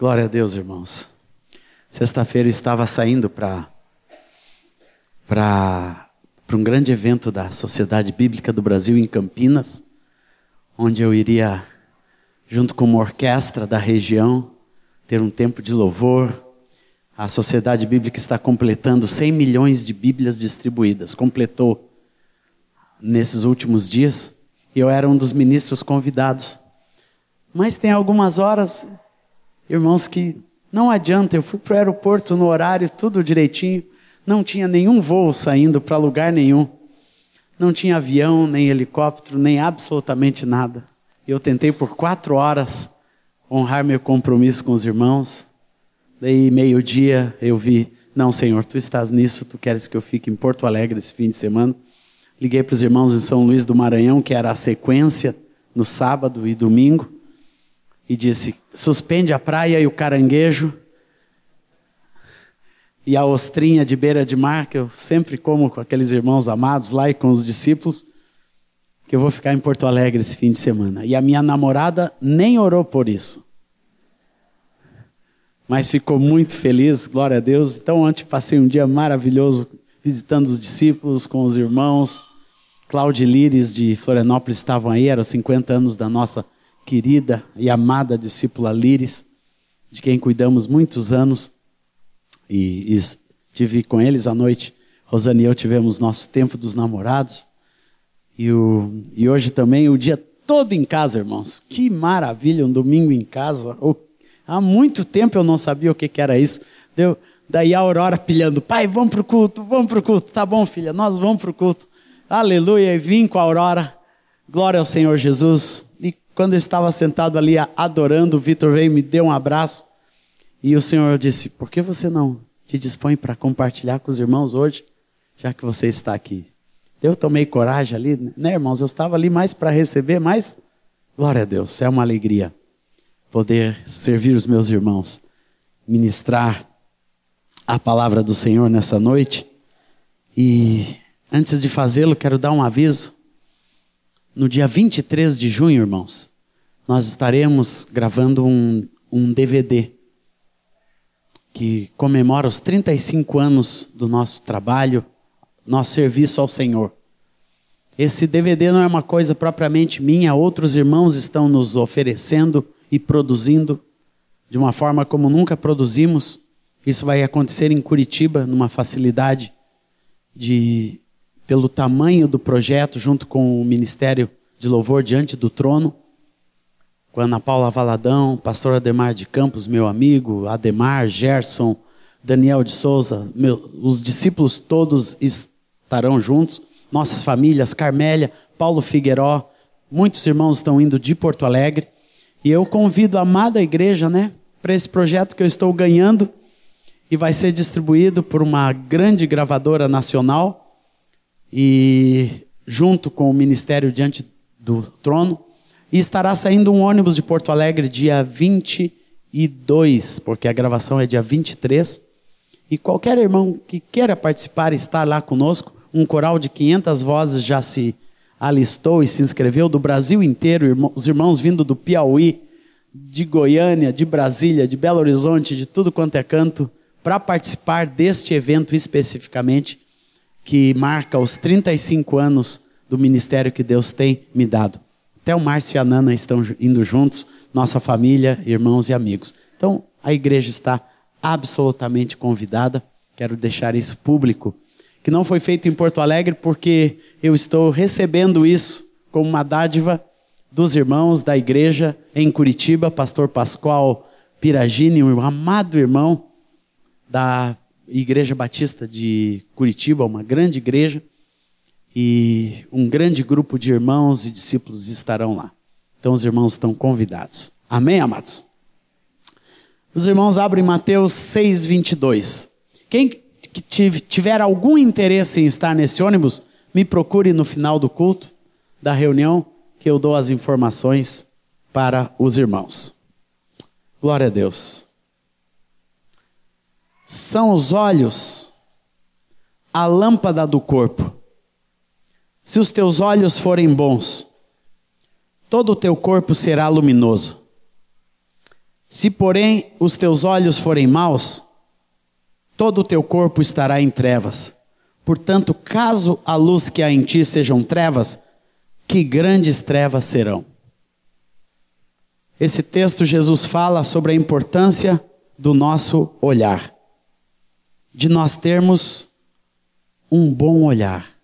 Glória a Deus, irmãos. Sexta-feira estava saindo para para um grande evento da Sociedade Bíblica do Brasil em Campinas, onde eu iria, junto com uma orquestra da região, ter um tempo de louvor. A Sociedade Bíblica está completando 100 milhões de Bíblias distribuídas. Completou nesses últimos dias. E eu era um dos ministros convidados. Mas tem algumas horas, irmãos, que não adianta. Eu fui para o aeroporto no horário, tudo direitinho. Não tinha nenhum voo saindo para lugar nenhum. Não tinha avião, nem helicóptero, nem absolutamente nada. Eu tentei por quatro horas honrar meu compromisso com os irmãos. Daí, meio-dia, eu vi: Não, Senhor, tu estás nisso, tu queres que eu fique em Porto Alegre esse fim de semana. Liguei para os irmãos em São Luís do Maranhão, que era a sequência no sábado e domingo, e disse: suspende a praia e o caranguejo e a ostrinha de beira de mar, que eu sempre como com aqueles irmãos amados lá e com os discípulos, que eu vou ficar em Porto Alegre esse fim de semana. E a minha namorada nem orou por isso. Mas ficou muito feliz, glória a Deus. Então, ontem passei um dia maravilhoso visitando os discípulos, com os irmãos. Cláudio Lires de Florianópolis estavam aí, eram 50 anos da nossa querida e amada discípula Lires, de quem cuidamos muitos anos. E, e tive com eles à noite. Rosane e eu tivemos nosso tempo dos namorados. E, o, e hoje também o dia todo em casa, irmãos. Que maravilha, um domingo em casa. há muito tempo eu não sabia o que, que era isso. Deu, daí a Aurora pilhando, pai, vamos para o culto, vamos para o culto. Tá bom, filha, nós vamos para o culto. Aleluia, e vim com a Aurora. Glória ao Senhor Jesus. Quando eu estava sentado ali adorando, o Vitor veio me deu um abraço. E o Senhor disse: Por que você não te dispõe para compartilhar com os irmãos hoje, já que você está aqui? Eu tomei coragem ali, né, irmãos? Eu estava ali mais para receber, mas, glória a Deus, é uma alegria poder servir os meus irmãos, ministrar a palavra do Senhor nessa noite. E Antes de fazê-lo, quero dar um aviso. No dia 23 de junho, irmãos, nós estaremos gravando um, um DVD que comemora os 35 anos do nosso trabalho, nosso serviço ao Senhor. Esse DVD não é uma coisa propriamente minha, outros irmãos estão nos oferecendo e produzindo de uma forma como nunca produzimos. Isso vai acontecer em Curitiba, numa facilidade de pelo tamanho do projeto, junto com o Ministério de Louvor diante do trono, com Ana Paula Valadão, pastor Ademar de Campos, meu amigo, Ademar, Gerson, Daniel de Souza, meu, os discípulos todos estarão juntos, nossas famílias, Carmélia, Paulo Figueiró, muitos irmãos estão indo de Porto Alegre, e eu convido a amada igreja, né, para esse projeto que eu estou ganhando, e vai ser distribuído por uma grande gravadora nacional, e junto com o ministério diante do trono, e estará saindo um ônibus de Porto Alegre dia 22, porque a gravação é dia 23. E qualquer irmão que queira participar e estar lá conosco, um coral de 500 vozes já se alistou e se inscreveu do Brasil inteiro, os irmãos vindo do Piauí, de Goiânia, de Brasília, de Belo Horizonte, de tudo quanto é canto, para participar deste evento especificamente que marca os 35 anos do ministério que Deus tem me dado. Até o Márcio e a Nana estão indo juntos, nossa família, irmãos e amigos. Então, a igreja está absolutamente convidada. Quero deixar isso público. Que não foi feito em Porto Alegre porque eu estou recebendo isso como uma dádiva dos irmãos da igreja em Curitiba, pastor Pascoal Piragini, um amado irmão da Igreja Batista de Curitiba, uma grande igreja, e um grande grupo de irmãos e discípulos estarão lá. Então os irmãos estão convidados. Amém, amados? Os irmãos abrem Mateus 6, 22. Quem tiver algum interesse em estar nesse ônibus, me procure no final do culto, da reunião, que eu dou as informações para os irmãos. Glória a Deus são os olhos a lâmpada do corpo. Se os teus olhos forem bons, todo o teu corpo será luminoso. Se, porém, os teus olhos forem maus, todo o teu corpo estará em trevas. Portanto, caso a luz que há em ti sejam trevas, que grandes trevas serão. Esse texto, Jesus fala sobre a importância do nosso olhar, de nós termos um bom olhar.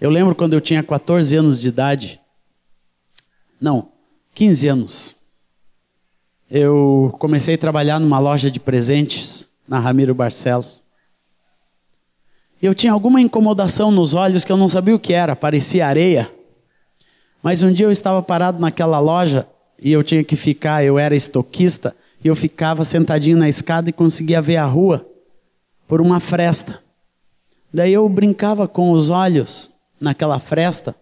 Eu lembro quando eu tinha 14 anos de idade, não, 15 anos, eu comecei a trabalhar numa loja de presentes na Ramiro Barcelos. Eu tinha alguma incomodação nos olhos que eu não sabia o que era, parecia areia. Mas um dia eu estava parado naquela loja e eu tinha que ficar, eu era estoquista, e eu ficava sentadinho na escada e conseguia ver a rua por uma fresta. Daí eu brincava com os olhos naquela fresta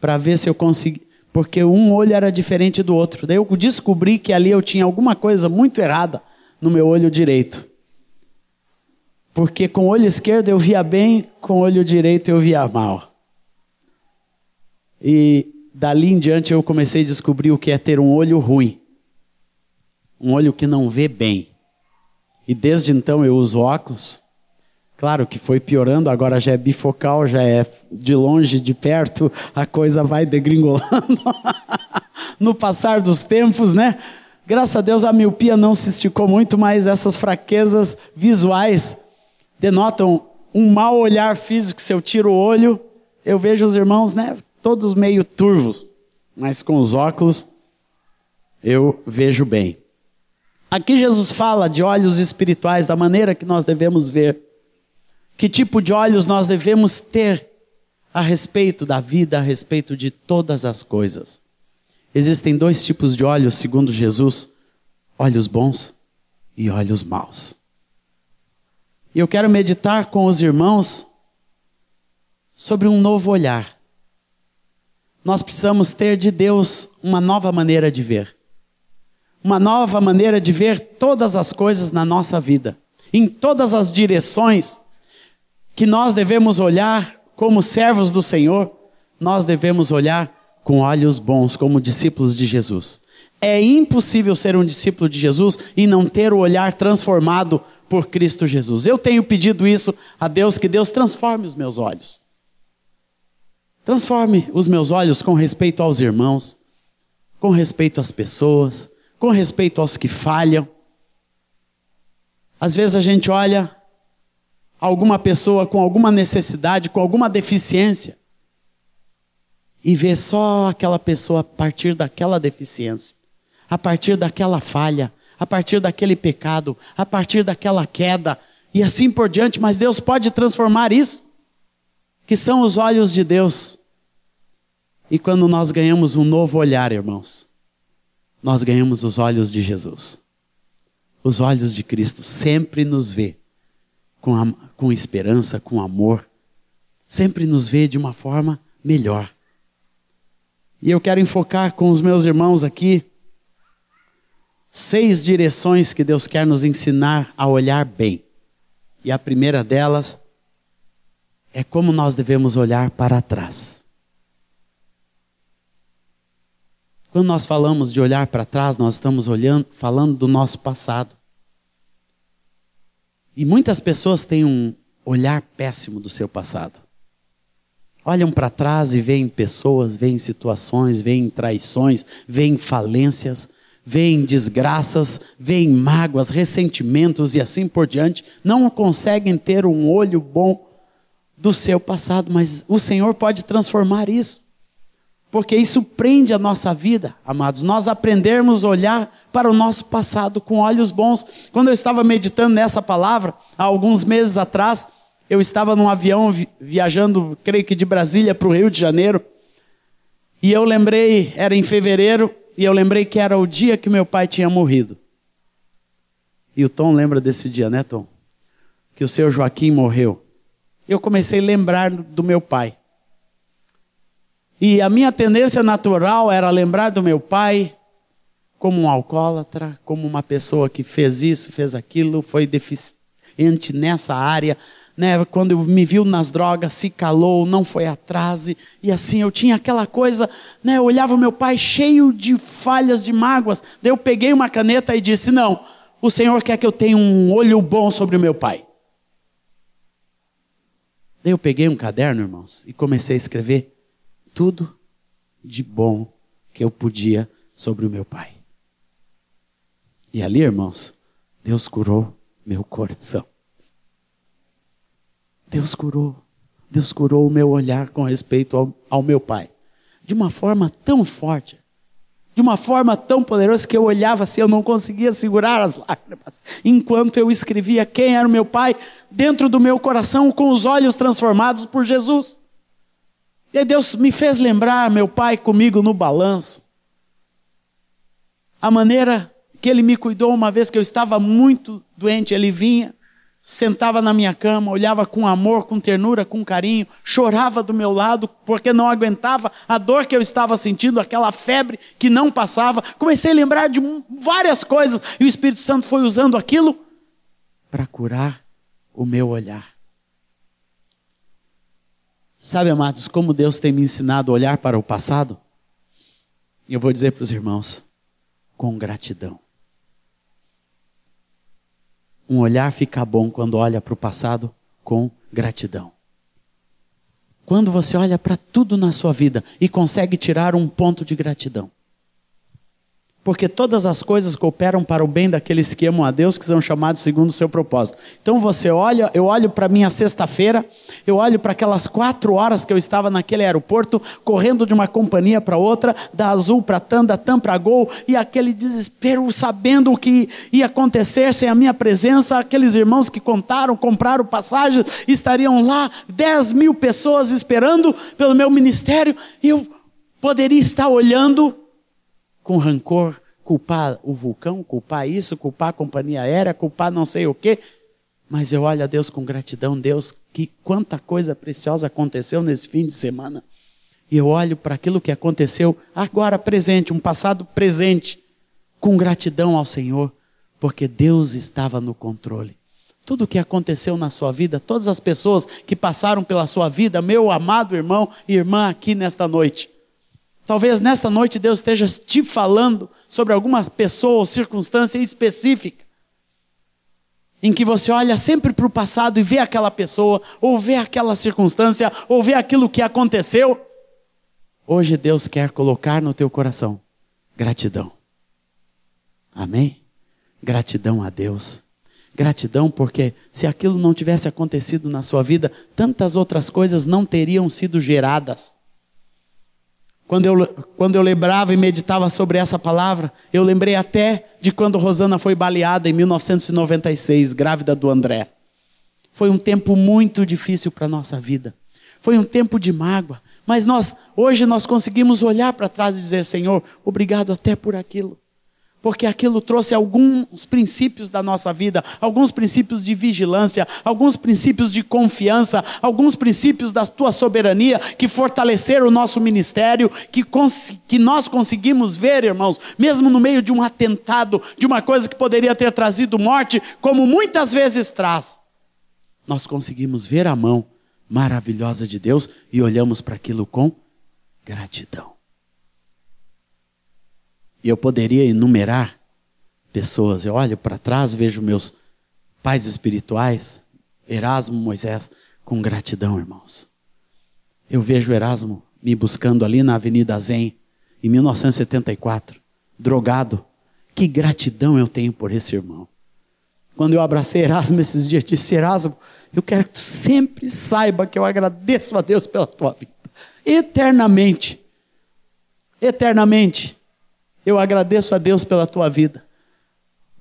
para ver se eu conseguia, porque um olho era diferente do outro. Daí eu descobri que ali eu tinha alguma coisa muito errada no meu olho direito. Porque com o olho esquerdo eu via bem, com o olho direito eu via mal. E dali em diante eu comecei a descobrir o que é ter um olho ruim. Um olho que não vê bem. E desde então eu uso óculos. Claro que foi piorando, agora já é bifocal, já é de longe, de perto, a coisa vai degringolando. no passar dos tempos, né? Graças a Deus a miopia não se esticou muito, mas essas fraquezas visuais denotam um mau olhar físico. Se eu tiro o olho, eu vejo os irmãos, né, todos meio turvos, mas com os óculos eu vejo bem. Aqui Jesus fala de olhos espirituais, da maneira que nós devemos ver. Que tipo de olhos nós devemos ter a respeito da vida, a respeito de todas as coisas. Existem dois tipos de olhos, segundo Jesus: olhos bons e olhos maus. E eu quero meditar com os irmãos sobre um novo olhar. Nós precisamos ter de Deus uma nova maneira de ver. Uma nova maneira de ver todas as coisas na nossa vida, em todas as direções que nós devemos olhar como servos do Senhor, nós devemos olhar com olhos bons, como discípulos de Jesus. É impossível ser um discípulo de Jesus e não ter o olhar transformado por Cristo Jesus. Eu tenho pedido isso a Deus, que Deus transforme os meus olhos. Transforme os meus olhos com respeito aos irmãos, com respeito às pessoas, com respeito aos que falham. Às vezes a gente olha alguma pessoa com alguma necessidade, com alguma deficiência, e vê só aquela pessoa a partir daquela deficiência, a partir daquela falha, a partir daquele pecado, a partir daquela queda e assim por diante, mas Deus pode transformar isso, que são os olhos de Deus. E quando nós ganhamos um novo olhar, irmãos, nós ganhamos os olhos de Jesus. Os olhos de Cristo sempre nos vê com, a, com esperança, com amor, sempre nos vê de uma forma melhor. E eu quero enfocar com os meus irmãos aqui seis direções que Deus quer nos ensinar a olhar bem. E a primeira delas é como nós devemos olhar para trás. Quando nós falamos de olhar para trás, nós estamos olhando, falando do nosso passado. E muitas pessoas têm um olhar péssimo do seu passado. Olham para trás e veem pessoas, veem situações, veem traições, veem falências, veem desgraças, veem mágoas, ressentimentos e assim por diante, não conseguem ter um olho bom do seu passado, mas o Senhor pode transformar isso. Porque isso prende a nossa vida, amados. Nós aprendermos a olhar para o nosso passado com olhos bons. Quando eu estava meditando nessa palavra, há alguns meses atrás, eu estava num avião viajando, creio que de Brasília para o Rio de Janeiro. E eu lembrei, era em fevereiro, e eu lembrei que era o dia que meu pai tinha morrido. E o Tom lembra desse dia, né, Tom? Que o seu Joaquim morreu. Eu comecei a lembrar do meu pai. E a minha tendência natural era lembrar do meu pai como um alcoólatra, como uma pessoa que fez isso, fez aquilo, foi deficiente nessa área, né, quando me viu nas drogas, se calou, não foi atrás, e, assim eu tinha aquela coisa, né, eu olhava o meu pai cheio de falhas, de mágoas, daí eu peguei uma caneta e disse: Não, o Senhor quer que eu tenha um olho bom sobre o meu pai. Daí eu peguei um caderno, irmãos, e comecei a escrever tudo de bom que eu podia sobre o meu pai. E ali, irmãos, Deus curou meu coração. Deus curou. Deus curou o meu olhar com respeito ao, ao meu pai. De uma forma tão forte, de uma forma tão poderosa que eu olhava assim, eu não conseguia segurar as lágrimas, enquanto eu escrevia quem era o meu pai dentro do meu coração, com os olhos transformados por Jesus. E aí Deus me fez lembrar meu pai comigo no balanço, a maneira que ele me cuidou uma vez que eu estava muito doente, ele vinha, sentava na minha cama, olhava com amor, com ternura, com carinho, chorava do meu lado porque não aguentava a dor que eu estava sentindo, aquela febre que não passava. Comecei a lembrar de várias coisas e o Espírito Santo foi usando aquilo para curar o meu olhar. Sabe, amados, como Deus tem me ensinado a olhar para o passado? E eu vou dizer para os irmãos, com gratidão. Um olhar fica bom quando olha para o passado com gratidão. Quando você olha para tudo na sua vida e consegue tirar um ponto de gratidão porque todas as coisas cooperam para o bem daqueles que amam a Deus, que são chamados segundo o seu propósito. Então você olha, eu olho para minha sexta-feira, eu olho para aquelas quatro horas que eu estava naquele aeroporto, correndo de uma companhia para outra, da Azul para TAM, da TAM para Gol, e aquele desespero, sabendo o que ia acontecer sem a minha presença, aqueles irmãos que contaram, compraram passagens, estariam lá, 10 mil pessoas esperando pelo meu ministério, e eu poderia estar olhando com rancor, culpar o vulcão, culpar isso, culpar a companhia aérea, culpar não sei o quê. Mas eu olho a Deus com gratidão, Deus, que quanta coisa preciosa aconteceu nesse fim de semana. E eu olho para aquilo que aconteceu agora presente, um passado presente, com gratidão ao Senhor, porque Deus estava no controle. Tudo o que aconteceu na sua vida, todas as pessoas que passaram pela sua vida, meu amado irmão e irmã aqui nesta noite, Talvez nesta noite Deus esteja te falando sobre alguma pessoa ou circunstância específica, em que você olha sempre para o passado e vê aquela pessoa, ou vê aquela circunstância, ou vê aquilo que aconteceu. Hoje Deus quer colocar no teu coração gratidão. Amém? Gratidão a Deus. Gratidão porque se aquilo não tivesse acontecido na sua vida, tantas outras coisas não teriam sido geradas. Quando eu, quando eu lembrava e meditava sobre essa palavra, eu lembrei até de quando Rosana foi baleada em 1996, grávida do André. Foi um tempo muito difícil para a nossa vida. Foi um tempo de mágoa. Mas nós, hoje nós conseguimos olhar para trás e dizer, Senhor, obrigado até por aquilo porque aquilo trouxe alguns princípios da nossa vida, alguns princípios de vigilância, alguns princípios de confiança, alguns princípios da tua soberania que fortaleceram o nosso ministério, que, que nós conseguimos ver, irmãos, mesmo no meio de um atentado, de uma coisa que poderia ter trazido morte, como muitas vezes traz. Nós conseguimos ver a mão maravilhosa de Deus e olhamos para aquilo com gratidão. E eu poderia enumerar pessoas. Eu olho para trás, vejo meus pais espirituais, Erasmo, Moisés, com gratidão, irmãos. Eu vejo Erasmo me buscando ali na Avenida Zen, em 1974, drogado. Que gratidão eu tenho por esse irmão. Quando eu abracei Erasmo esses dias, disse: Erasmo, eu quero que tu sempre saiba que eu agradeço a Deus pela tua vida. Eternamente. Eternamente. Eu agradeço a Deus pela tua vida.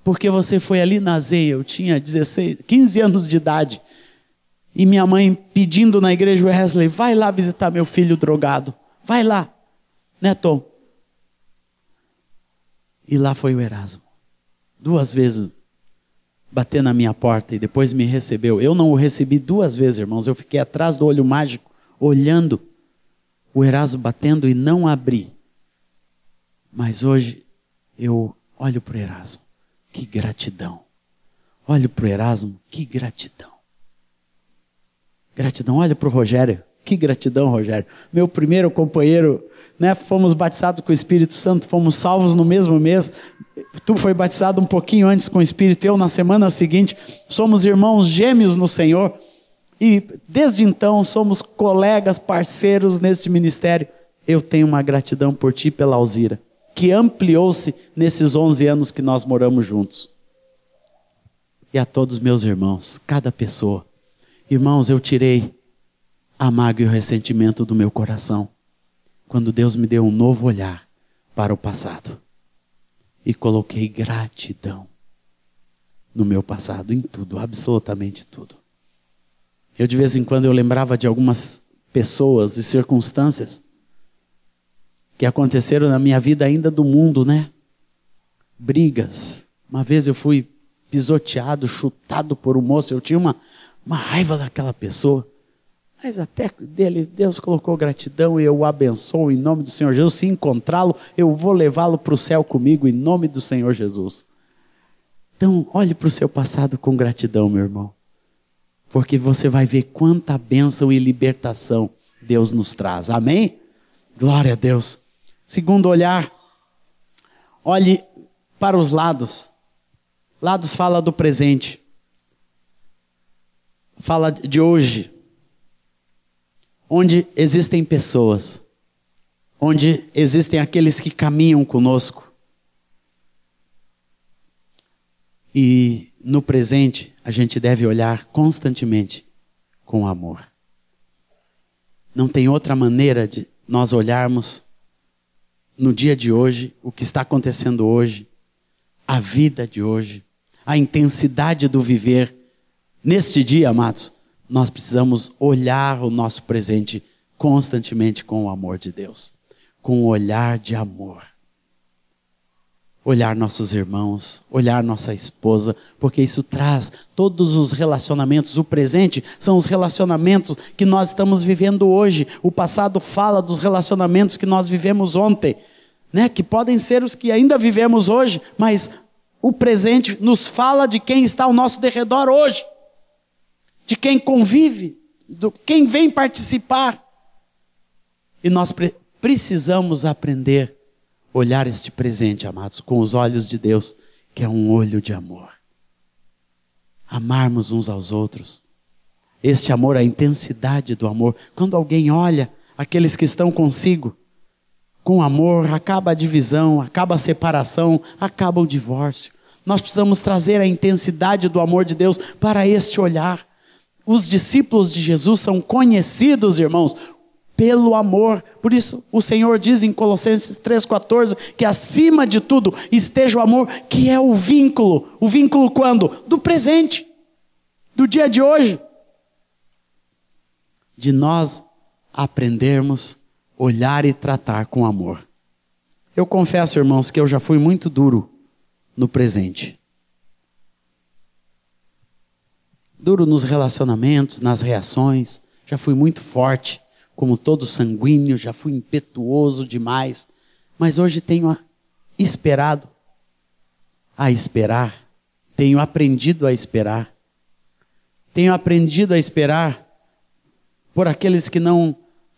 Porque você foi ali na Zeia, eu tinha 16, 15 anos de idade. E minha mãe pedindo na igreja Wesley, vai lá visitar meu filho drogado. Vai lá. Né, Tom? E lá foi o Erasmo. Duas vezes bater na minha porta e depois me recebeu. Eu não o recebi duas vezes, irmãos. Eu fiquei atrás do olho mágico, olhando o Erasmo batendo e não abri. Mas hoje eu olho para o Erasmo, que gratidão. Olho para o Erasmo, que gratidão. Gratidão. Olha para o Rogério. Que gratidão, Rogério. Meu primeiro companheiro, né? Fomos batizados com o Espírito Santo, fomos salvos no mesmo mês. Tu foi batizado um pouquinho antes com o Espírito, eu na semana seguinte. Somos irmãos gêmeos no Senhor. E desde então somos colegas, parceiros neste ministério. Eu tenho uma gratidão por ti pela Alzira, que ampliou-se nesses 11 anos que nós moramos juntos. E a todos meus irmãos, cada pessoa. Irmãos, eu tirei a mágoa e o ressentimento do meu coração quando Deus me deu um novo olhar para o passado e coloquei gratidão no meu passado, em tudo, absolutamente tudo. Eu de vez em quando eu lembrava de algumas pessoas e circunstâncias que aconteceram na minha vida ainda do mundo, né? Brigas. Uma vez eu fui pisoteado, chutado por um moço, eu tinha uma, uma raiva daquela pessoa. Mas até dele, Deus colocou gratidão e eu o abençoo em nome do Senhor Jesus. Se encontrá-lo, eu vou levá-lo para o céu comigo em nome do Senhor Jesus. Então, olhe para o seu passado com gratidão, meu irmão. Porque você vai ver quanta bênção e libertação Deus nos traz. Amém? Glória a Deus. Segundo olhar, olhe para os lados. Lados fala do presente. Fala de hoje onde existem pessoas, onde existem aqueles que caminham conosco. E no presente, a gente deve olhar constantemente com amor. Não tem outra maneira de nós olharmos no dia de hoje, o que está acontecendo hoje, a vida de hoje, a intensidade do viver neste dia, amados, nós precisamos olhar o nosso presente constantemente com o amor de Deus, com o olhar de amor. Olhar nossos irmãos, olhar nossa esposa, porque isso traz todos os relacionamentos. O presente são os relacionamentos que nós estamos vivendo hoje. O passado fala dos relacionamentos que nós vivemos ontem, né? Que podem ser os que ainda vivemos hoje, mas o presente nos fala de quem está ao nosso derredor hoje de quem convive, de quem vem participar. E nós pre precisamos aprender a olhar este presente, amados, com os olhos de Deus, que é um olho de amor. Amarmos uns aos outros. Este amor, a intensidade do amor. Quando alguém olha aqueles que estão consigo, com amor, acaba a divisão, acaba a separação, acaba o divórcio. Nós precisamos trazer a intensidade do amor de Deus para este olhar. Os discípulos de Jesus são conhecidos, irmãos, pelo amor. Por isso, o Senhor diz em Colossenses 3,14 que acima de tudo esteja o amor, que é o vínculo. O vínculo quando? Do presente, do dia de hoje. De nós aprendermos olhar e tratar com amor. Eu confesso, irmãos, que eu já fui muito duro no presente. duro nos relacionamentos, nas reações, já fui muito forte, como todo sanguíneo, já fui impetuoso demais, mas hoje tenho esperado a esperar, tenho aprendido a esperar, tenho aprendido a esperar por aqueles que não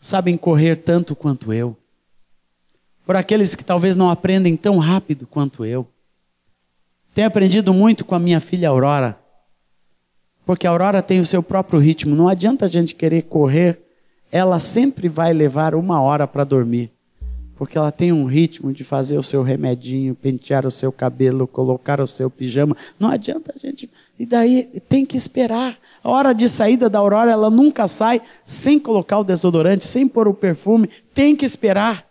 sabem correr tanto quanto eu, por aqueles que talvez não aprendem tão rápido quanto eu. Tenho aprendido muito com a minha filha Aurora porque a Aurora tem o seu próprio ritmo. Não adianta a gente querer correr. Ela sempre vai levar uma hora para dormir. Porque ela tem um ritmo de fazer o seu remedinho, pentear o seu cabelo, colocar o seu pijama. Não adianta a gente. E daí tem que esperar. A hora de saída da Aurora, ela nunca sai sem colocar o desodorante, sem pôr o perfume. Tem que esperar.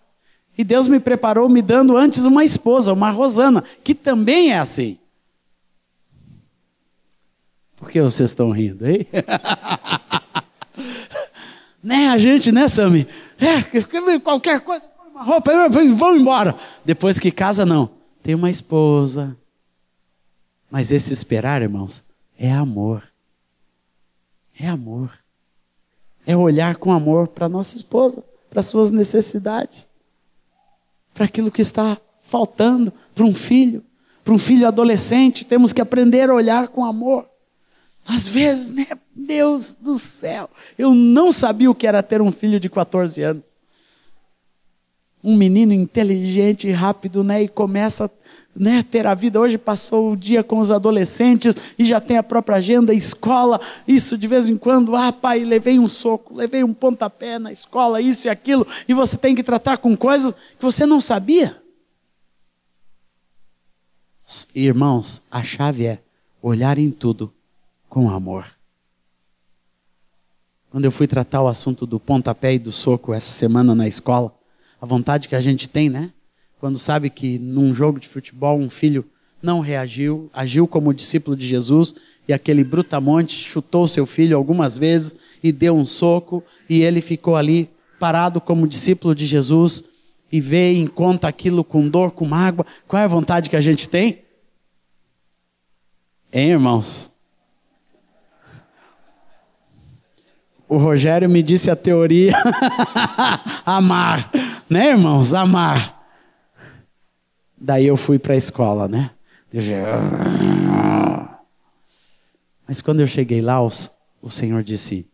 E Deus me preparou me dando antes uma esposa, uma Rosana, que também é assim. Por que vocês estão rindo, hein? né, a gente, né, Sami? É, qualquer coisa, uma roupa, vão embora. Depois que casa, não. Tem uma esposa. Mas esse esperar, irmãos, é amor. É amor. É olhar com amor para nossa esposa, para suas necessidades, para aquilo que está faltando, para um filho, para um filho adolescente. Temos que aprender a olhar com amor. Às vezes, né? Deus do céu, eu não sabia o que era ter um filho de 14 anos. Um menino inteligente, rápido, né? E começa né, ter a vida. Hoje passou o dia com os adolescentes e já tem a própria agenda, escola, isso de vez em quando. Ah, pai, levei um soco, levei um pontapé na escola, isso e aquilo. E você tem que tratar com coisas que você não sabia. Irmãos, a chave é olhar em tudo com amor. Quando eu fui tratar o assunto do pontapé e do soco essa semana na escola, a vontade que a gente tem, né? Quando sabe que num jogo de futebol um filho não reagiu, agiu como discípulo de Jesus e aquele brutamonte chutou seu filho algumas vezes e deu um soco e ele ficou ali parado como discípulo de Jesus e vê e conta aquilo com dor, com mágoa. Qual é a vontade que a gente tem? Hein, irmãos? O Rogério me disse a teoria amar, né, irmãos? Amar. Daí eu fui para a escola, né? Mas quando eu cheguei lá, o Senhor disse: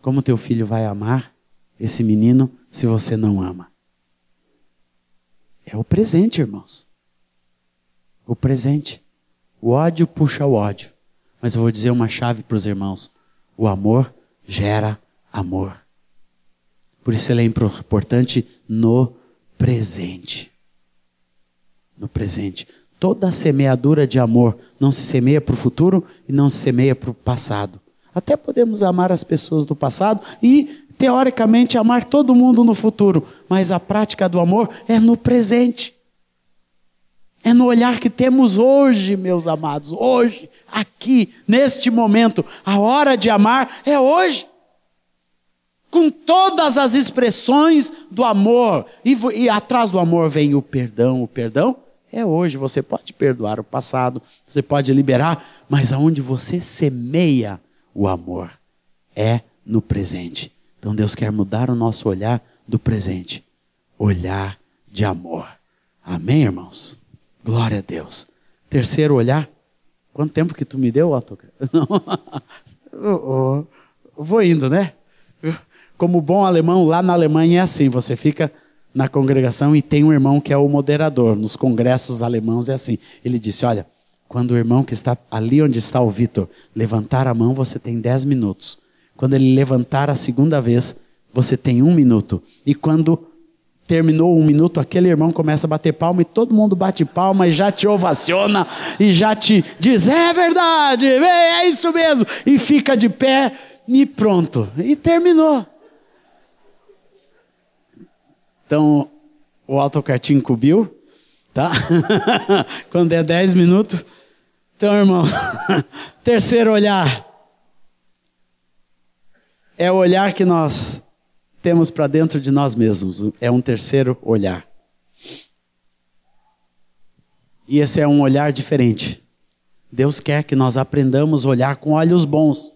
Como teu filho vai amar esse menino se você não ama? É o presente, irmãos. O presente. O ódio puxa o ódio. Mas eu vou dizer uma chave para os irmãos: o amor gera amor. Por isso ele é importante no presente. No presente. Toda semeadura de amor não se semeia para o futuro e não se semeia para o passado. Até podemos amar as pessoas do passado e, teoricamente, amar todo mundo no futuro, mas a prática do amor é no presente. É no olhar que temos hoje, meus amados, hoje, aqui, neste momento. A hora de amar é hoje. Com todas as expressões do amor. E, e atrás do amor vem o perdão. O perdão é hoje. Você pode perdoar o passado, você pode liberar, mas aonde você semeia o amor é no presente. Então Deus quer mudar o nosso olhar do presente. Olhar de amor. Amém, irmãos? Glória a Deus. Terceiro olhar. Quanto tempo que tu me deu, Otto? Não. Vou indo, né? Como bom alemão, lá na Alemanha é assim: você fica na congregação e tem um irmão que é o moderador. Nos congressos alemãos é assim. Ele disse: Olha, quando o irmão que está ali onde está o Vitor levantar a mão, você tem dez minutos. Quando ele levantar a segunda vez, você tem um minuto. E quando Terminou um minuto, aquele irmão começa a bater palma e todo mundo bate palma e já te ovaciona e já te diz: é verdade, é isso mesmo, e fica de pé e pronto. E terminou. Então, o autocartinho cobriu, tá? Quando é 10 minutos. Então, irmão, terceiro olhar. É o olhar que nós temos para dentro de nós mesmos. É um terceiro olhar. E esse é um olhar diferente. Deus quer que nós aprendamos a olhar com olhos bons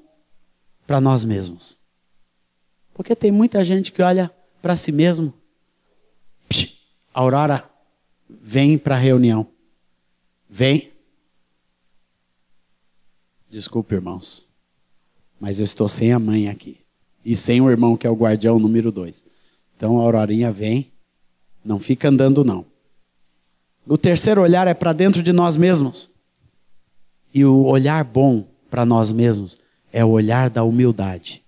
para nós mesmos. Porque tem muita gente que olha para si mesmo. Psh, Aurora, vem para a reunião. Vem. Desculpe, irmãos, mas eu estou sem a mãe aqui e sem o irmão que é o guardião número dois. Então a aurorinha vem, não fica andando não. O terceiro olhar é para dentro de nós mesmos. E o olhar bom para nós mesmos é o olhar da humildade.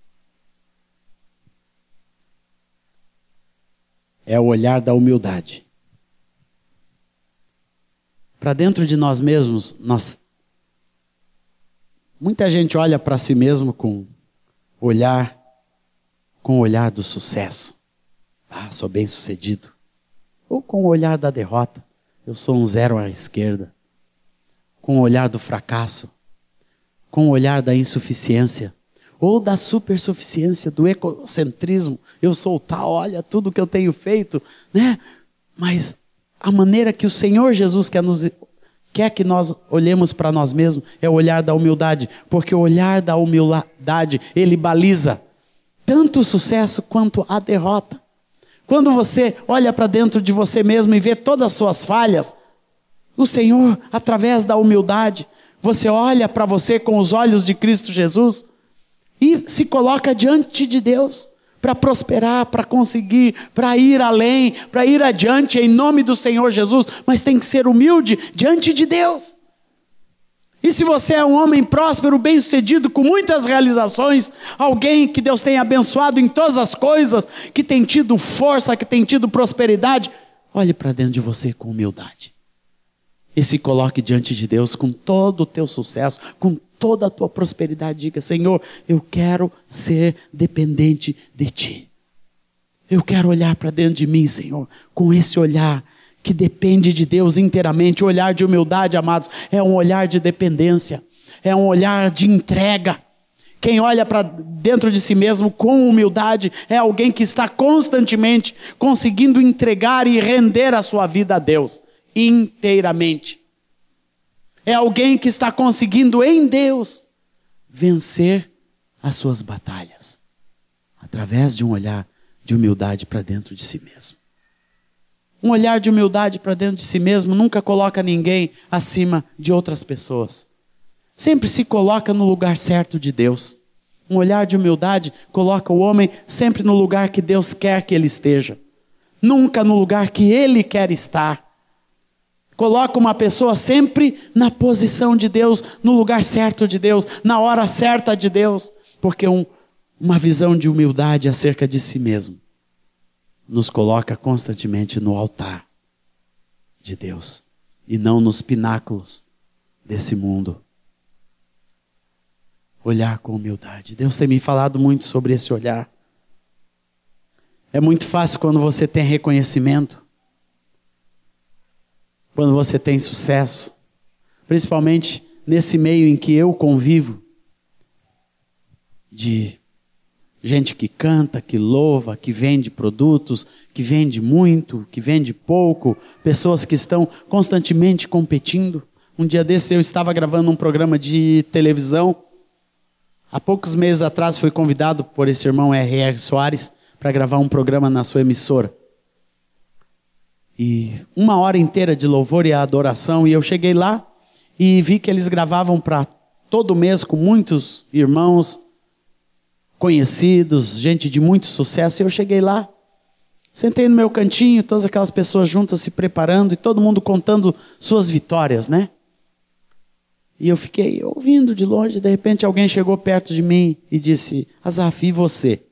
É o olhar da humildade. Para dentro de nós mesmos, nós muita gente olha para si mesmo com olhar com o olhar do sucesso. Ah, sou bem sucedido. Ou com o olhar da derrota. Eu sou um zero à esquerda. Com o olhar do fracasso. Com o olhar da insuficiência. Ou da supersuficiência, do egocentrismo. Eu sou tal, olha tudo que eu tenho feito. Né? Mas a maneira que o Senhor Jesus quer nos quer que nós olhemos para nós mesmos é o olhar da humildade, porque o olhar da humildade, ele baliza tanto o sucesso quanto a derrota. Quando você olha para dentro de você mesmo e vê todas as suas falhas, o Senhor, através da humildade, Você olha para você com os olhos de Cristo Jesus e se coloca diante de Deus para prosperar, para conseguir, para ir além, para ir adiante em nome do Senhor Jesus, mas tem que ser humilde diante de Deus. E se você é um homem próspero, bem-sucedido, com muitas realizações, alguém que Deus tem abençoado em todas as coisas, que tem tido força, que tem tido prosperidade, olhe para dentro de você com humildade. E se coloque diante de Deus com todo o teu sucesso, com toda a tua prosperidade. Diga: Senhor, eu quero ser dependente de Ti. Eu quero olhar para dentro de mim, Senhor, com esse olhar que depende de Deus inteiramente. O olhar de humildade, amados, é um olhar de dependência, é um olhar de entrega. Quem olha para dentro de si mesmo com humildade é alguém que está constantemente conseguindo entregar e render a sua vida a Deus inteiramente. É alguém que está conseguindo em Deus vencer as suas batalhas através de um olhar de humildade para dentro de si mesmo. Um olhar de humildade para dentro de si mesmo nunca coloca ninguém acima de outras pessoas. Sempre se coloca no lugar certo de Deus. Um olhar de humildade coloca o homem sempre no lugar que Deus quer que ele esteja. Nunca no lugar que ele quer estar. Coloca uma pessoa sempre na posição de Deus, no lugar certo de Deus, na hora certa de Deus. Porque um, uma visão de humildade acerca de si mesmo nos coloca constantemente no altar de Deus e não nos pináculos desse mundo. Olhar com humildade. Deus tem me falado muito sobre esse olhar. É muito fácil quando você tem reconhecimento, quando você tem sucesso, principalmente nesse meio em que eu convivo, de Gente que canta, que louva, que vende produtos, que vende muito, que vende pouco, pessoas que estão constantemente competindo. Um dia desse eu estava gravando um programa de televisão. Há poucos meses atrás fui convidado por esse irmão R.R. Soares para gravar um programa na sua emissora. E uma hora inteira de louvor e adoração, e eu cheguei lá e vi que eles gravavam para todo mês com muitos irmãos conhecidos, gente de muito sucesso, e eu cheguei lá, sentei no meu cantinho, todas aquelas pessoas juntas se preparando e todo mundo contando suas vitórias, né? E eu fiquei ouvindo de longe, de repente alguém chegou perto de mim e disse: Azaf, e você?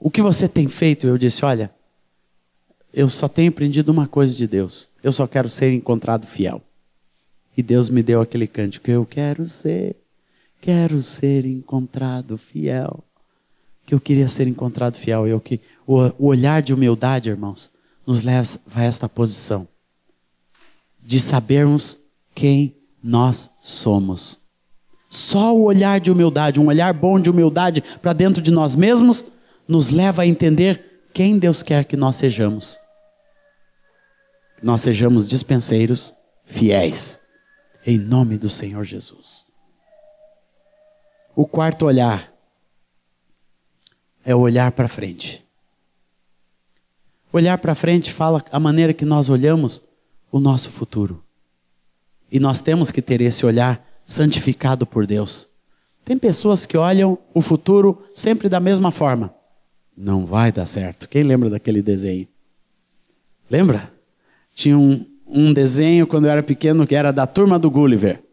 O que você tem feito? Eu disse: Olha, eu só tenho aprendido uma coisa de Deus. Eu só quero ser encontrado fiel. E Deus me deu aquele cântico: Eu quero ser Quero ser encontrado fiel. Que eu queria ser encontrado fiel. Eu que o, o olhar de humildade, irmãos, nos leva a esta posição de sabermos quem nós somos. Só o olhar de humildade, um olhar bom de humildade para dentro de nós mesmos, nos leva a entender quem Deus quer que nós sejamos. Nós sejamos dispenseiros fiéis, em nome do Senhor Jesus. O quarto olhar é o olhar para frente. Olhar para frente fala a maneira que nós olhamos o nosso futuro. E nós temos que ter esse olhar santificado por Deus. Tem pessoas que olham o futuro sempre da mesma forma. Não vai dar certo. Quem lembra daquele desenho? Lembra? Tinha um, um desenho quando eu era pequeno que era da turma do Gulliver.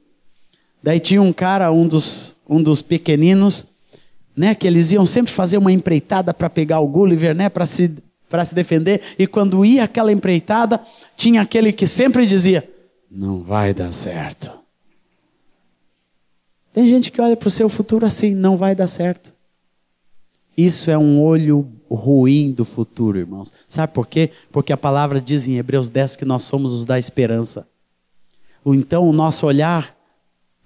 Daí tinha um cara, um dos, um dos pequeninos, né, que eles iam sempre fazer uma empreitada para pegar o Gulliver, né, para se, para se defender. E quando ia aquela empreitada, tinha aquele que sempre dizia: Não vai dar certo. Tem gente que olha para o seu futuro assim: Não vai dar certo. Isso é um olho ruim do futuro, irmãos. Sabe por quê? Porque a palavra diz em Hebreus 10 que nós somos os da esperança. Então, o nosso olhar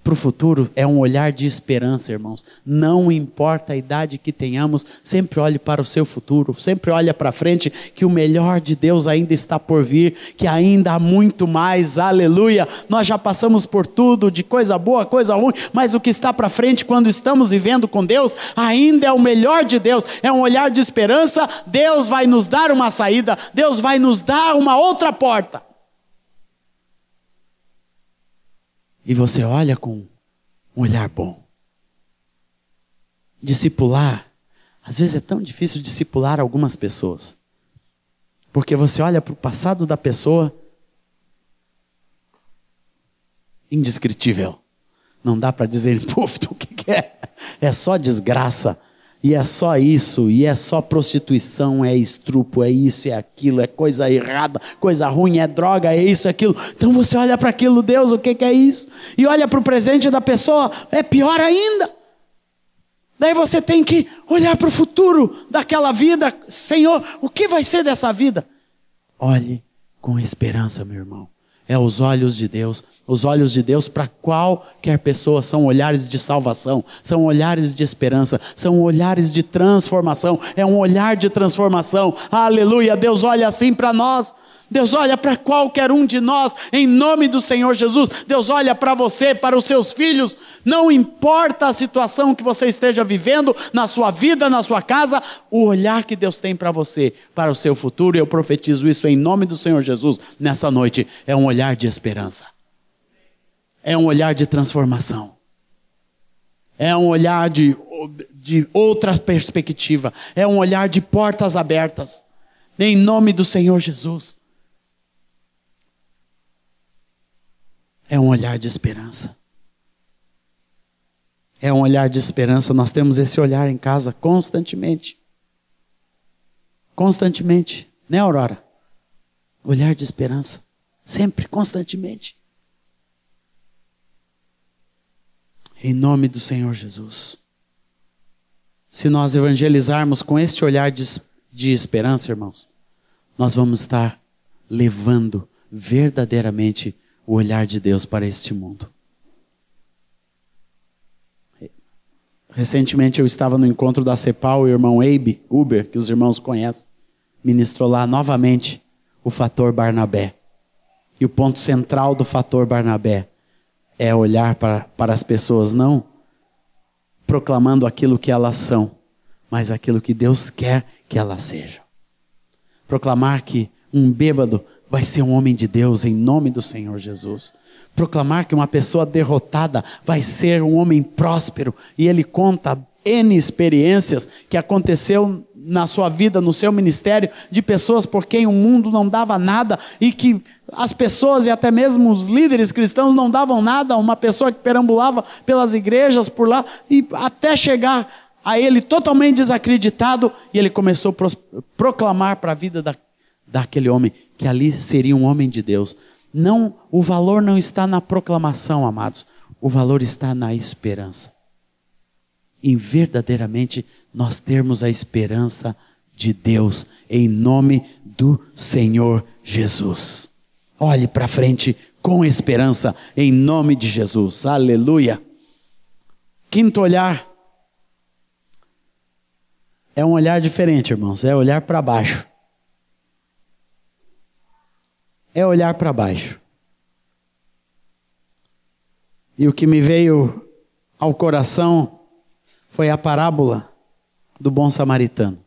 para o futuro é um olhar de esperança, irmãos. Não importa a idade que tenhamos, sempre olhe para o seu futuro, sempre olhe para frente, que o melhor de Deus ainda está por vir, que ainda há muito mais, aleluia. Nós já passamos por tudo, de coisa boa, coisa ruim, mas o que está para frente quando estamos vivendo com Deus, ainda é o melhor de Deus, é um olhar de esperança. Deus vai nos dar uma saída, Deus vai nos dar uma outra porta. E você olha com um olhar bom. Discipular, às vezes é tão difícil discipular algumas pessoas. Porque você olha para o passado da pessoa, indescritível. Não dá para dizer, puf, o que, que é? É só desgraça. E é só isso, e é só prostituição, é estrupo, é isso, é aquilo, é coisa errada, coisa ruim, é droga, é isso, é aquilo. Então você olha para aquilo, Deus, o que, que é isso? E olha para o presente da pessoa, é pior ainda. Daí você tem que olhar para o futuro daquela vida, Senhor, o que vai ser dessa vida? Olhe com esperança, meu irmão é os olhos de Deus. Os olhos de Deus para qualquer pessoa são olhares de salvação, são olhares de esperança, são olhares de transformação. É um olhar de transformação. Aleluia! Deus olha assim para nós. Deus olha para qualquer um de nós, em nome do Senhor Jesus. Deus olha para você, para os seus filhos. Não importa a situação que você esteja vivendo na sua vida, na sua casa, o olhar que Deus tem para você, para o seu futuro, eu profetizo isso em nome do Senhor Jesus nessa noite. É um olhar de esperança, é um olhar de transformação, é um olhar de, de outra perspectiva, é um olhar de portas abertas, em nome do Senhor Jesus. É um olhar de esperança. É um olhar de esperança. Nós temos esse olhar em casa constantemente. Constantemente. Né, Aurora? Olhar de esperança. Sempre, constantemente. Em nome do Senhor Jesus. Se nós evangelizarmos com este olhar de, de esperança, irmãos, nós vamos estar levando verdadeiramente o olhar de Deus para este mundo. Recentemente eu estava no encontro da CEPAL, o irmão Abe Uber, que os irmãos conhecem, ministrou lá novamente o fator Barnabé. E o ponto central do fator Barnabé é olhar para, para as pessoas não proclamando aquilo que elas são, mas aquilo que Deus quer que elas sejam. Proclamar que um bêbado vai ser um homem de Deus em nome do Senhor Jesus. Proclamar que uma pessoa derrotada vai ser um homem próspero. E ele conta N experiências que aconteceu na sua vida, no seu ministério, de pessoas por quem o mundo não dava nada e que as pessoas e até mesmo os líderes cristãos não davam nada. Uma pessoa que perambulava pelas igrejas por lá e até chegar a ele totalmente desacreditado e ele começou a proclamar para a vida da, daquele homem que ali seria um homem de Deus. Não, o valor não está na proclamação, amados. O valor está na esperança. Em verdadeiramente nós termos a esperança de Deus em nome do Senhor Jesus. Olhe para frente com esperança em nome de Jesus. Aleluia. Quinto olhar é um olhar diferente, irmãos, é olhar para baixo é olhar para baixo. E o que me veio ao coração foi a parábola do bom samaritano.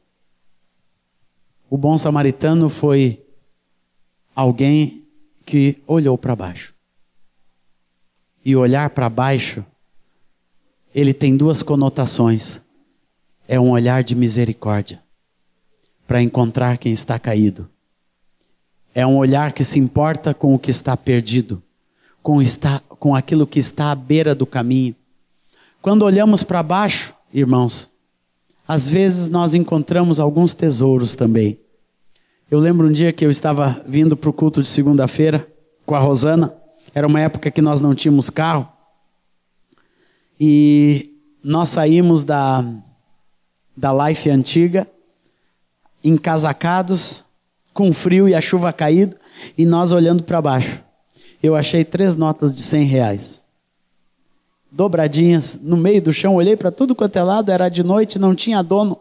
O bom samaritano foi alguém que olhou para baixo. E olhar para baixo, ele tem duas conotações. É um olhar de misericórdia para encontrar quem está caído é um olhar que se importa com o que está perdido, com, está, com aquilo que está à beira do caminho. Quando olhamos para baixo, irmãos, às vezes nós encontramos alguns tesouros também. Eu lembro um dia que eu estava vindo para o culto de segunda-feira com a Rosana. Era uma época que nós não tínhamos carro. E nós saímos da, da Life antiga, encasacados, com frio e a chuva caído, e nós olhando para baixo. Eu achei três notas de cem reais. Dobradinhas no meio do chão, olhei para tudo quanto é lado, era de noite, não tinha dono.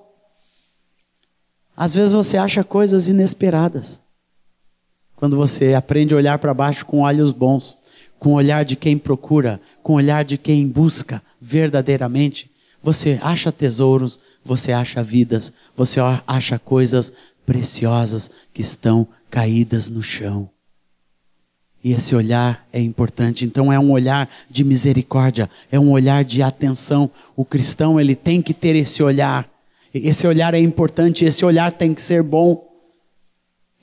Às vezes você acha coisas inesperadas. Quando você aprende a olhar para baixo com olhos bons, com olhar de quem procura, com olhar de quem busca verdadeiramente, você acha tesouros, você acha vidas, você acha coisas preciosas que estão caídas no chão. E esse olhar é importante. Então é um olhar de misericórdia, é um olhar de atenção. O cristão, ele tem que ter esse olhar. Esse olhar é importante, esse olhar tem que ser bom.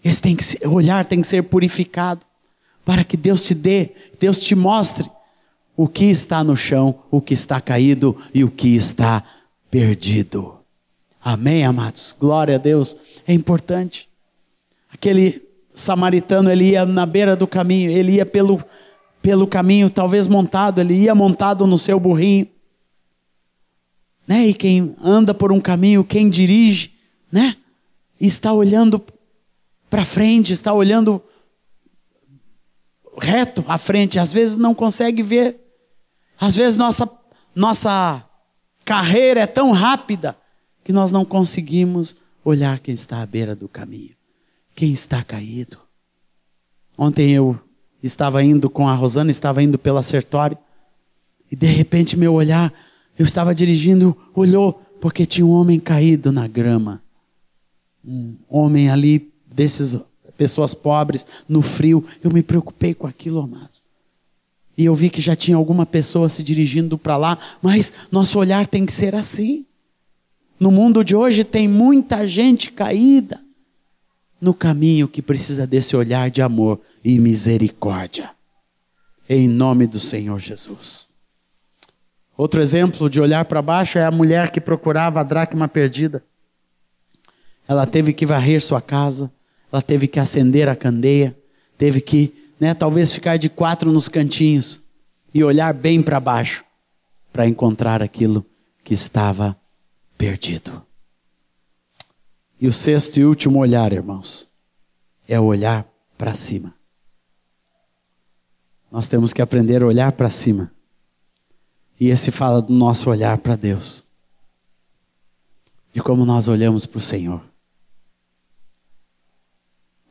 Esse tem que ser, olhar tem que ser purificado para que Deus te dê, Deus te mostre o que está no chão, o que está caído e o que está perdido. Amém, amados? Glória a Deus. É importante. Aquele samaritano, ele ia na beira do caminho, ele ia pelo, pelo caminho, talvez montado, ele ia montado no seu burrinho. Né? E quem anda por um caminho, quem dirige, né? Está olhando para frente, está olhando reto à frente, às vezes não consegue ver. Às vezes nossa nossa carreira é tão rápida que nós não conseguimos olhar quem está à beira do caminho quem está caído. Ontem eu estava indo com a Rosana, estava indo pela Sertório, e de repente meu olhar, eu estava dirigindo, olhou, porque tinha um homem caído na grama. Um homem ali, desses pessoas pobres, no frio. Eu me preocupei com aquilo, amados. E eu vi que já tinha alguma pessoa se dirigindo para lá, mas nosso olhar tem que ser assim. No mundo de hoje tem muita gente caída no caminho que precisa desse olhar de amor e misericórdia. Em nome do Senhor Jesus. Outro exemplo de olhar para baixo é a mulher que procurava a dracma perdida. Ela teve que varrer sua casa, ela teve que acender a candeia, teve que, né, talvez ficar de quatro nos cantinhos e olhar bem para baixo para encontrar aquilo que estava perdido. E o sexto e último olhar, irmãos, é o olhar para cima. Nós temos que aprender a olhar para cima. E esse fala do nosso olhar para Deus. De como nós olhamos para o Senhor.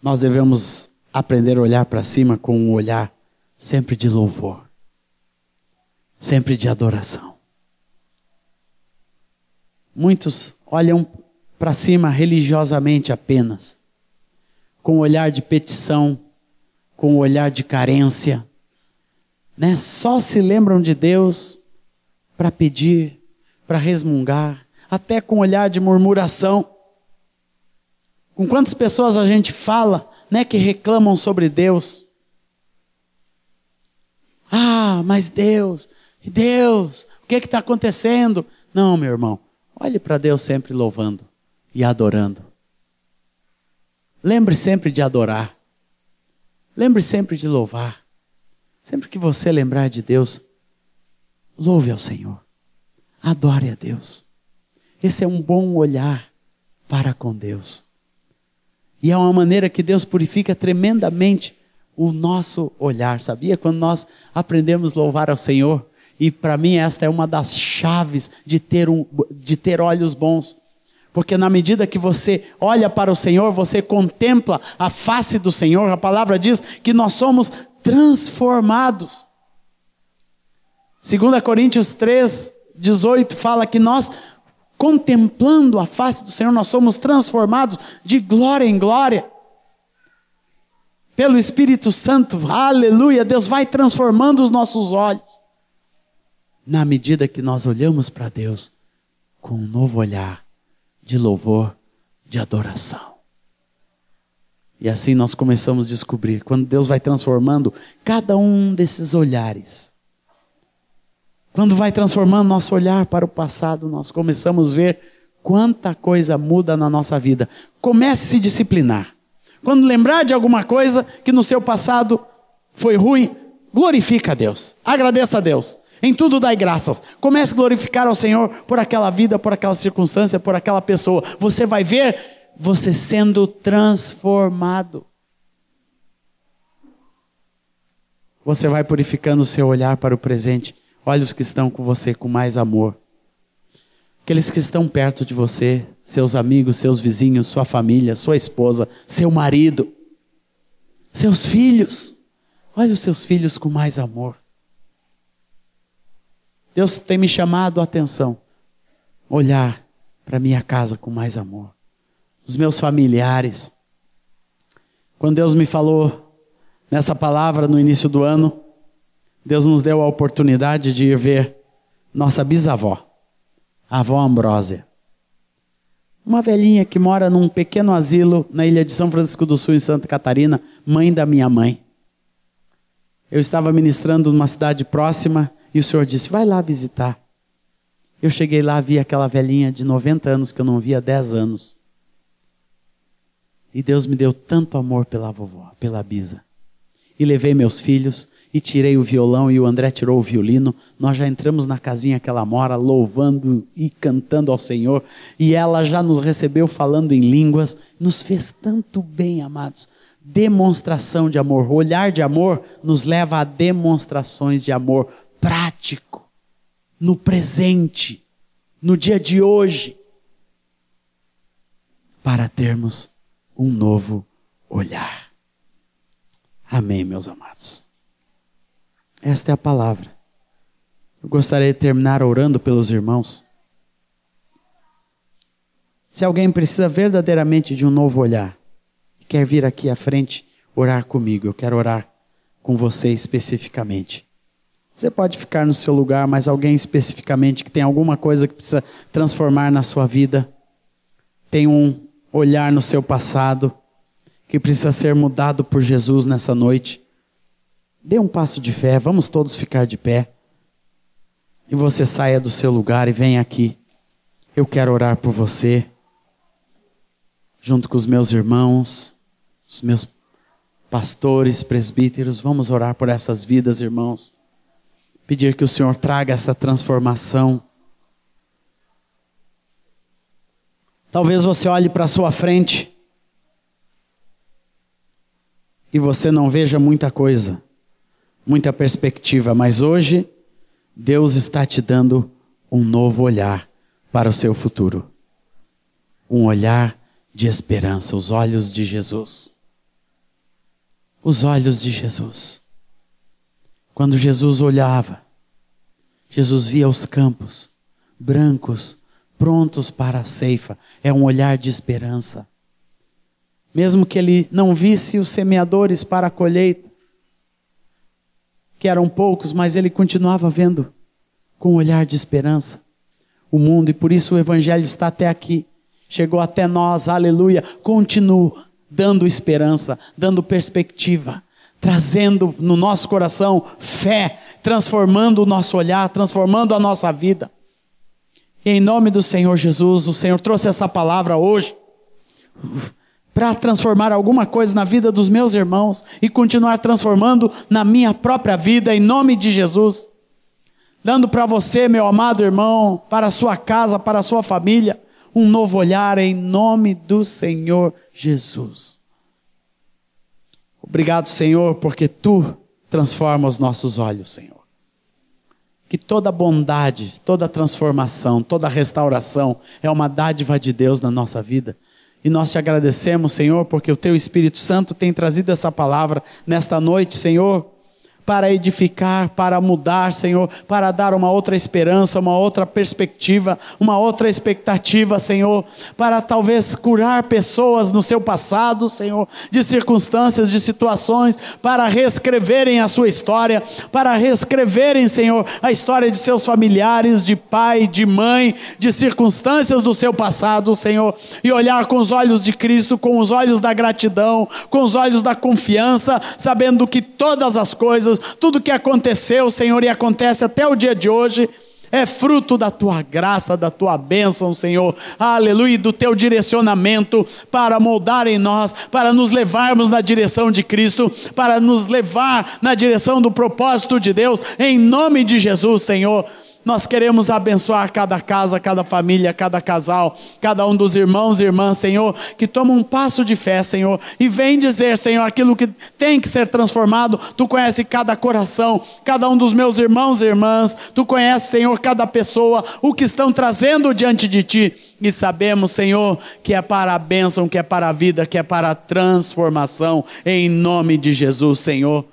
Nós devemos aprender a olhar para cima com um olhar sempre de louvor, sempre de adoração. Muitos olham para cima religiosamente apenas, com o olhar de petição, com o olhar de carência, né? Só se lembram de Deus para pedir, para resmungar, até com olhar de murmuração. Com quantas pessoas a gente fala, né, que reclamam sobre Deus? Ah, mas Deus, Deus, o que é está acontecendo? Não, meu irmão, olhe para Deus sempre louvando e adorando. Lembre sempre de adorar. Lembre sempre de louvar. Sempre que você lembrar de Deus, louve ao Senhor. Adore a Deus. Esse é um bom olhar para com Deus. E é uma maneira que Deus purifica tremendamente o nosso olhar, sabia? Quando nós aprendemos a louvar ao Senhor, e para mim esta é uma das chaves de ter, um, de ter olhos bons. Porque na medida que você olha para o Senhor, você contempla a face do Senhor, a palavra diz que nós somos transformados. 2 Coríntios 3, 18 fala que nós, contemplando a face do Senhor, nós somos transformados de glória em glória. Pelo Espírito Santo, aleluia, Deus vai transformando os nossos olhos. Na medida que nós olhamos para Deus com um novo olhar, de louvor, de adoração. E assim nós começamos a descobrir, quando Deus vai transformando cada um desses olhares. Quando vai transformando nosso olhar para o passado, nós começamos a ver quanta coisa muda na nossa vida. Comece a se disciplinar. Quando lembrar de alguma coisa que no seu passado foi ruim, glorifica a Deus. Agradeça a Deus. Em tudo dai graças. Comece a glorificar ao Senhor por aquela vida, por aquela circunstância, por aquela pessoa. Você vai ver você sendo transformado. Você vai purificando o seu olhar para o presente. Olha os que estão com você com mais amor. Aqueles que estão perto de você, seus amigos, seus vizinhos, sua família, sua esposa, seu marido, seus filhos. Olha os seus filhos com mais amor. Deus tem me chamado a atenção. Olhar para minha casa com mais amor. Os meus familiares. Quando Deus me falou Nessa palavra, no início do ano, Deus nos deu a oportunidade de ir ver nossa bisavó, a avó Ambrósia. Uma velhinha que mora num pequeno asilo na ilha de São Francisco do Sul, em Santa Catarina, mãe da minha mãe. Eu estava ministrando numa cidade próxima e o Senhor disse: Vai lá visitar. Eu cheguei lá, vi aquela velhinha de 90 anos que eu não via há 10 anos. E Deus me deu tanto amor pela vovó, pela Bisa. E levei meus filhos e tirei o violão e o André tirou o violino. Nós já entramos na casinha que ela mora, louvando e cantando ao Senhor. E ela já nos recebeu falando em línguas. Nos fez tanto bem, amados. Demonstração de amor. Olhar de amor nos leva a demonstrações de amor prático, no presente, no dia de hoje, para termos um novo olhar. Amém, meus amados. Esta é a palavra. Eu gostaria de terminar orando pelos irmãos. Se alguém precisa verdadeiramente de um novo olhar, quer vir aqui à frente orar comigo, eu quero orar com você especificamente. Você pode ficar no seu lugar, mas alguém especificamente que tem alguma coisa que precisa transformar na sua vida, tem um olhar no seu passado que precisa ser mudado por Jesus nessa noite. Dê um passo de fé, vamos todos ficar de pé. E você saia do seu lugar e venha aqui. Eu quero orar por você, junto com os meus irmãos, os meus pastores, presbíteros. Vamos orar por essas vidas, irmãos. Pedir que o Senhor traga essa transformação. Talvez você olhe para sua frente e você não veja muita coisa muita perspectiva, mas hoje Deus está te dando um novo olhar para o seu futuro. Um olhar de esperança, os olhos de Jesus. Os olhos de Jesus. Quando Jesus olhava, Jesus via os campos brancos, prontos para a ceifa. É um olhar de esperança. Mesmo que ele não visse os semeadores para a colheita, que eram poucos, mas ele continuava vendo com um olhar de esperança o mundo, e por isso o Evangelho está até aqui, chegou até nós, aleluia. Continua dando esperança, dando perspectiva, trazendo no nosso coração fé, transformando o nosso olhar, transformando a nossa vida. E em nome do Senhor Jesus, o Senhor trouxe essa palavra hoje para transformar alguma coisa na vida dos meus irmãos e continuar transformando na minha própria vida, em nome de Jesus. Dando para você, meu amado irmão, para a sua casa, para a sua família, um novo olhar em nome do Senhor Jesus. Obrigado, Senhor, porque tu transforma os nossos olhos, Senhor. Que toda bondade, toda transformação, toda restauração é uma dádiva de Deus na nossa vida. E nós te agradecemos, Senhor, porque o teu Espírito Santo tem trazido essa palavra nesta noite, Senhor para edificar, para mudar, Senhor, para dar uma outra esperança, uma outra perspectiva, uma outra expectativa, Senhor, para talvez curar pessoas no seu passado, Senhor, de circunstâncias, de situações, para reescreverem a sua história, para reescreverem, Senhor, a história de seus familiares, de pai, de mãe, de circunstâncias do seu passado, Senhor, e olhar com os olhos de Cristo, com os olhos da gratidão, com os olhos da confiança, sabendo que todas as coisas tudo que aconteceu, Senhor, e acontece até o dia de hoje, é fruto da tua graça, da tua bênção, Senhor, aleluia, do teu direcionamento para moldar em nós, para nos levarmos na direção de Cristo, para nos levar na direção do propósito de Deus, em nome de Jesus, Senhor. Nós queremos abençoar cada casa, cada família, cada casal, cada um dos irmãos e irmãs, Senhor, que tomam um passo de fé, Senhor, e vem dizer, Senhor, aquilo que tem que ser transformado. Tu conhece cada coração, cada um dos meus irmãos e irmãs, tu conhece, Senhor, cada pessoa, o que estão trazendo diante de ti. E sabemos, Senhor, que é para a bênção, que é para a vida, que é para a transformação, em nome de Jesus, Senhor.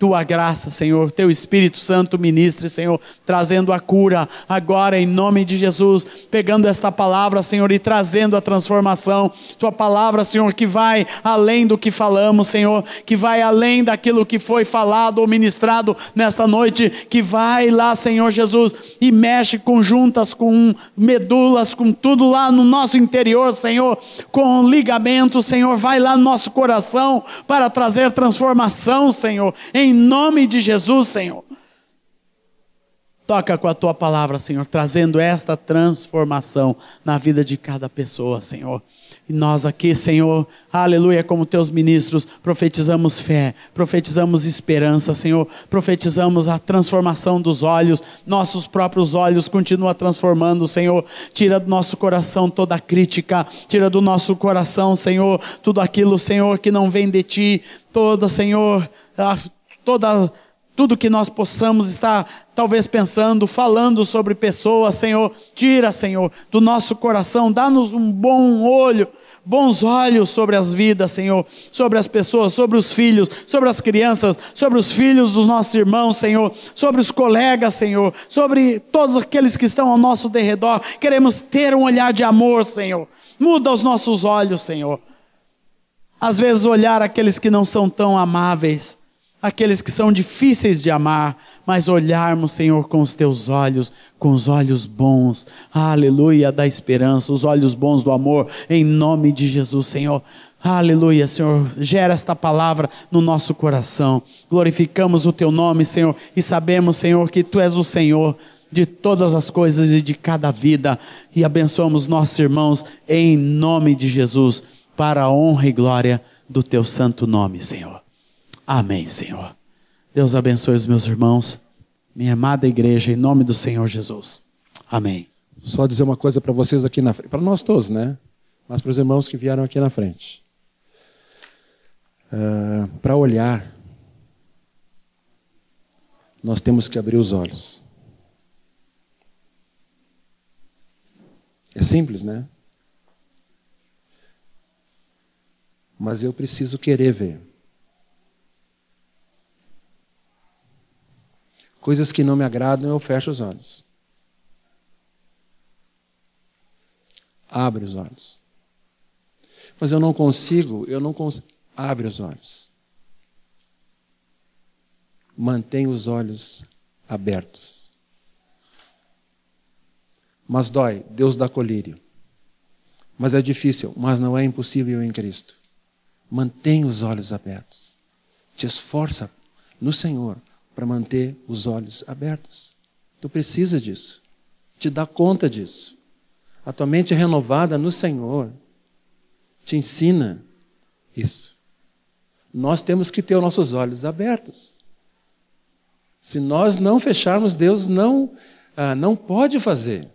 Tua graça, Senhor, teu Espírito Santo ministre, Senhor, trazendo a cura agora em nome de Jesus, pegando esta palavra, Senhor, e trazendo a transformação. Tua palavra, Senhor, que vai além do que falamos, Senhor, que vai além daquilo que foi falado ou ministrado nesta noite, que vai lá, Senhor Jesus, e mexe com juntas, com medulas, com tudo lá no nosso interior, Senhor, com ligamentos, Senhor, vai lá no nosso coração para trazer transformação, Senhor, em em nome de Jesus, Senhor. Toca com a tua palavra, Senhor, trazendo esta transformação na vida de cada pessoa, Senhor. E nós aqui, Senhor, aleluia, como teus ministros, profetizamos fé, profetizamos esperança, Senhor, profetizamos a transformação dos olhos, nossos próprios olhos continua transformando, Senhor. Tira do nosso coração toda crítica, tira do nosso coração, Senhor, tudo aquilo, Senhor, que não vem de ti, toda, Senhor, toda tudo que nós possamos estar talvez pensando, falando sobre pessoas, Senhor, tira, Senhor, do nosso coração, dá-nos um bom olho, bons olhos sobre as vidas, Senhor, sobre as pessoas, sobre os filhos, sobre as crianças, sobre os filhos dos nossos irmãos, Senhor, sobre os colegas, Senhor, sobre todos aqueles que estão ao nosso derredor. Queremos ter um olhar de amor, Senhor. Muda os nossos olhos, Senhor. Às vezes olhar aqueles que não são tão amáveis, aqueles que são difíceis de amar, mas olharmos, Senhor, com os teus olhos, com os olhos bons, aleluia, da esperança, os olhos bons do amor, em nome de Jesus, Senhor. Aleluia, Senhor. Gera esta palavra no nosso coração. Glorificamos o teu nome, Senhor, e sabemos, Senhor, que tu és o Senhor de todas as coisas e de cada vida. E abençoamos nossos irmãos em nome de Jesus, para a honra e glória do teu santo nome, Senhor. Amém, Senhor. Deus abençoe os meus irmãos, minha amada igreja, em nome do Senhor Jesus. Amém. Só dizer uma coisa para vocês aqui na frente, para nós todos, né? Mas para os irmãos que vieram aqui na frente. Uh, para olhar, nós temos que abrir os olhos. É simples, né? Mas eu preciso querer ver. Coisas que não me agradam, eu fecho os olhos. Abre os olhos. Mas eu não consigo, eu não consigo. Abre os olhos. Mantém os olhos abertos. Mas dói, Deus dá colírio. Mas é difícil, mas não é impossível em Cristo. Mantém os olhos abertos. Te esforça no Senhor para manter os olhos abertos. Tu precisa disso. Te dá conta disso. A tua mente é renovada no Senhor te ensina isso. Nós temos que ter os nossos olhos abertos. Se nós não fecharmos, Deus não, ah, não pode fazer.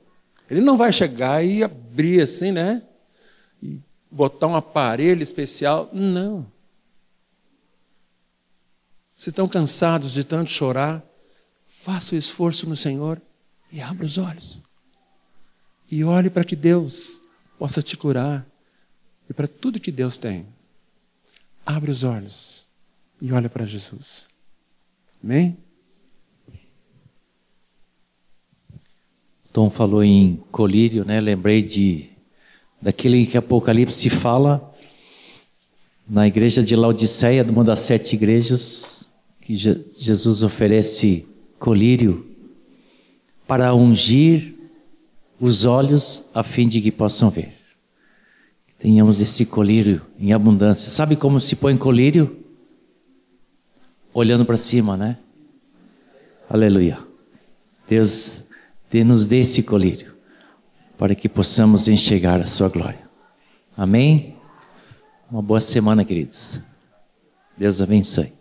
Ele não vai chegar e abrir assim, né? E botar um aparelho especial. Não. Se estão cansados de tanto chorar, faça o esforço no Senhor e abra os olhos. E olhe para que Deus possa te curar e para tudo que Deus tem. Abre os olhos e olha para Jesus. Amém? Tom falou em colírio, né? Lembrei de daquele que Apocalipse fala na igreja de Laodiceia, uma das sete igrejas, que Jesus oferece colírio para ungir os olhos a fim de que possam ver. Tenhamos esse colírio em abundância. Sabe como se põe colírio? Olhando para cima, né? Aleluia. Deus nos dê esse colírio para que possamos enxergar a sua glória. Amém? Uma boa semana, queridos. Deus abençoe.